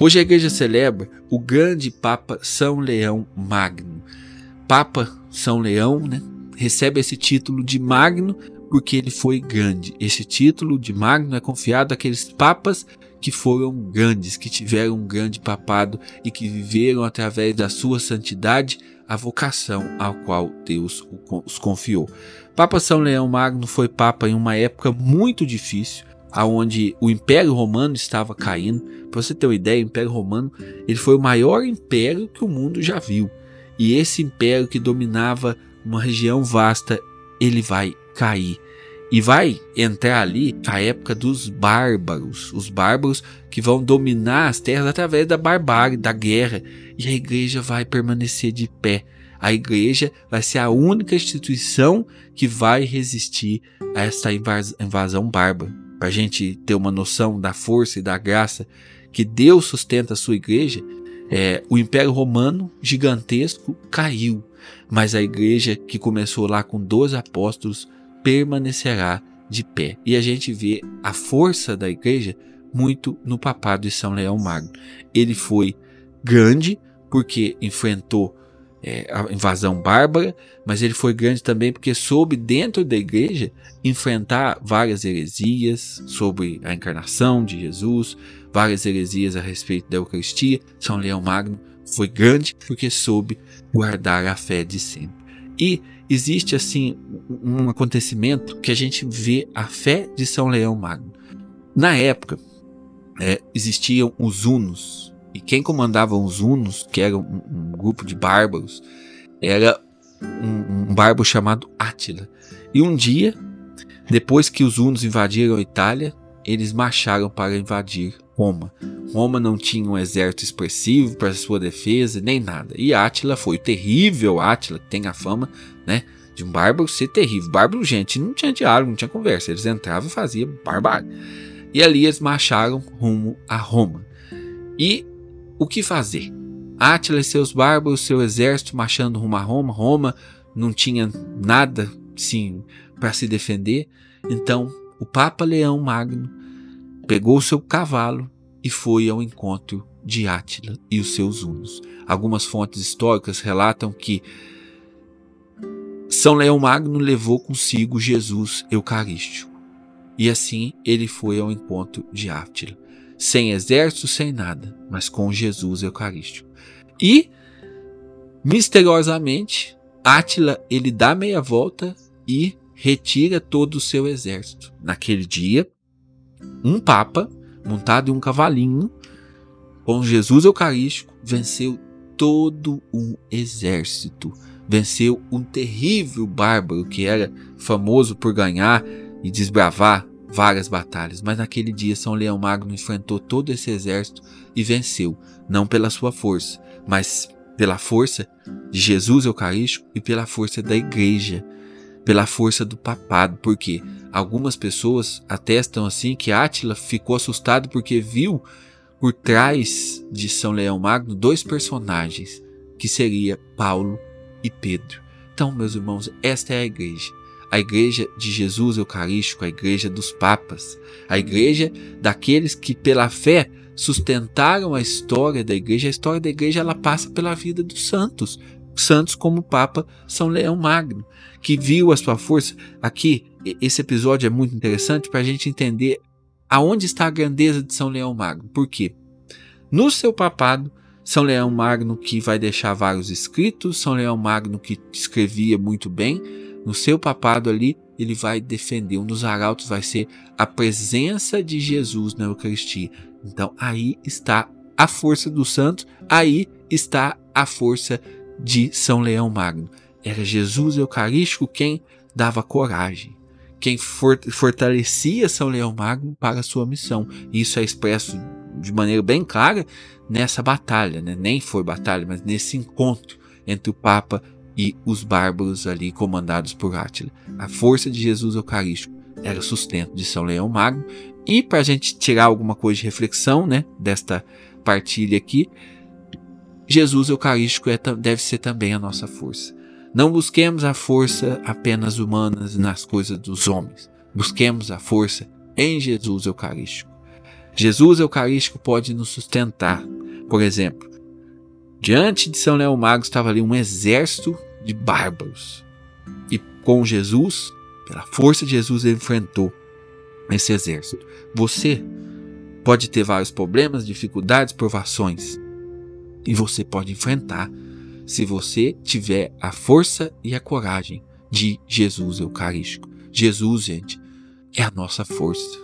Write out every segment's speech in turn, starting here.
Hoje a igreja celebra o grande Papa São Leão Magno. Papa São Leão né, recebe esse título de Magno porque ele foi grande. Esse título de Magno é confiado àqueles papas que foram grandes, que tiveram um grande papado e que viveram através da sua santidade a vocação ao qual Deus os confiou. Papa São Leão Magno foi papa em uma época muito difícil, aonde o Império Romano estava caindo. Para você ter uma ideia, o Império Romano ele foi o maior império que o mundo já viu. E esse império que dominava uma região vasta, ele vai cair. E vai entrar ali a época dos bárbaros, os bárbaros que vão dominar as terras através da barbárie, da guerra, e a igreja vai permanecer de pé. A igreja vai ser a única instituição que vai resistir a essa invasão bárbara. Para a gente ter uma noção da força e da graça que Deus sustenta a sua igreja, é, o Império Romano gigantesco caiu, mas a igreja que começou lá com 12 apóstolos permanecerá de pé. E a gente vê a força da igreja muito no papado de São Leão Magno. Ele foi grande porque enfrentou é, a invasão bárbara, mas ele foi grande também porque soube, dentro da igreja, enfrentar várias heresias sobre a encarnação de Jesus, várias heresias a respeito da Eucaristia. São Leão Magno foi grande porque soube guardar a fé de sempre. E existe assim um acontecimento que a gente vê a fé de São Leão Magno. Na época, é, existiam os Hunos, e quem comandava os Hunos, que era um, um grupo de bárbaros, era um, um bárbaro chamado Átila. E um dia, depois que os Hunos invadiram a Itália, eles marcharam para invadir Roma. Roma não tinha um exército expressivo para sua defesa, nem nada. E Átila foi o terrível Átila, que tem a fama né, de um bárbaro ser terrível. Bárbaro, gente, não tinha diálogo, não tinha conversa. Eles entravam e faziam barbárie. E ali eles marcharam rumo a Roma. E o que fazer? Átila e seus bárbaros, seu exército marchando rumo a Roma. Roma não tinha nada, sim, para se defender. Então, o Papa Leão Magno pegou seu cavalo e foi ao encontro de Átila e os seus hunos. Algumas fontes históricas relatam que São Leão Magno levou consigo Jesus Eucarístico. E assim ele foi ao encontro de Átila, sem exército, sem nada, mas com Jesus Eucarístico. E misteriosamente, Átila ele dá meia volta e retira todo o seu exército. Naquele dia, um papa montado em um cavalinho com Jesus Eucarístico venceu todo um exército. Venceu um terrível bárbaro que era famoso por ganhar e desbravar várias batalhas. Mas naquele dia, São Leão Magno enfrentou todo esse exército e venceu, não pela sua força, mas pela força de Jesus Eucarístico e pela força da igreja pela força do papado, porque algumas pessoas atestam assim que Átila ficou assustado porque viu por trás de São Leão Magno dois personagens, que seria Paulo e Pedro. Então, meus irmãos, esta é a igreja. A igreja de Jesus Eucarístico, a igreja dos papas, a igreja daqueles que pela fé sustentaram a história da igreja. A história da igreja ela passa pela vida dos santos, santos como o Papa São Leão Magno, que viu a sua força. Aqui, esse episódio é muito interessante para a gente entender aonde está a grandeza de São Leão Magno. Por quê? No seu papado, São Leão Magno que vai deixar vários escritos, São Leão Magno que escrevia muito bem, no seu papado ali, ele vai defender. Um dos arautos vai ser a presença de Jesus na Eucaristia. Então aí está a força do santo, aí está a força de São Leão Magno. Era Jesus Eucarístico quem dava coragem, quem fortalecia São Leão Magno para a sua missão. Isso é expresso de maneira bem clara nessa batalha, né? nem foi batalha, mas nesse encontro entre o Papa e os bárbaros ali comandados por Átila. A força de Jesus Eucarístico era sustento de São Leão Magno. E para a gente tirar alguma coisa de reflexão né, desta partilha aqui, Jesus Eucarístico é, deve ser também a nossa força. Não busquemos a força apenas humanas nas coisas dos homens. Busquemos a força em Jesus Eucarístico. Jesus Eucarístico pode nos sustentar. Por exemplo, diante de São Leão Magno estava ali um exército de bárbaros. E com Jesus, pela força de Jesus, ele enfrentou esse exército. Você pode ter vários problemas, dificuldades, provações. E você pode enfrentar se você tiver a força e a coragem de Jesus Eucarístico. Jesus, gente, é a nossa força.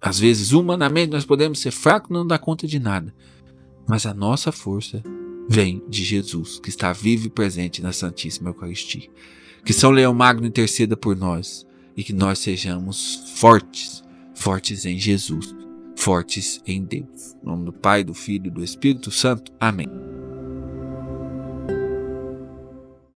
Às vezes, humanamente, nós podemos ser fracos e não dar conta de nada. Mas a nossa força vem de Jesus, que está vivo e presente na Santíssima Eucaristia. Que São Leão Magno interceda por nós e que nós sejamos fortes, fortes em Jesus, fortes em Deus. Em nome do Pai, do Filho e do Espírito Santo. Amém.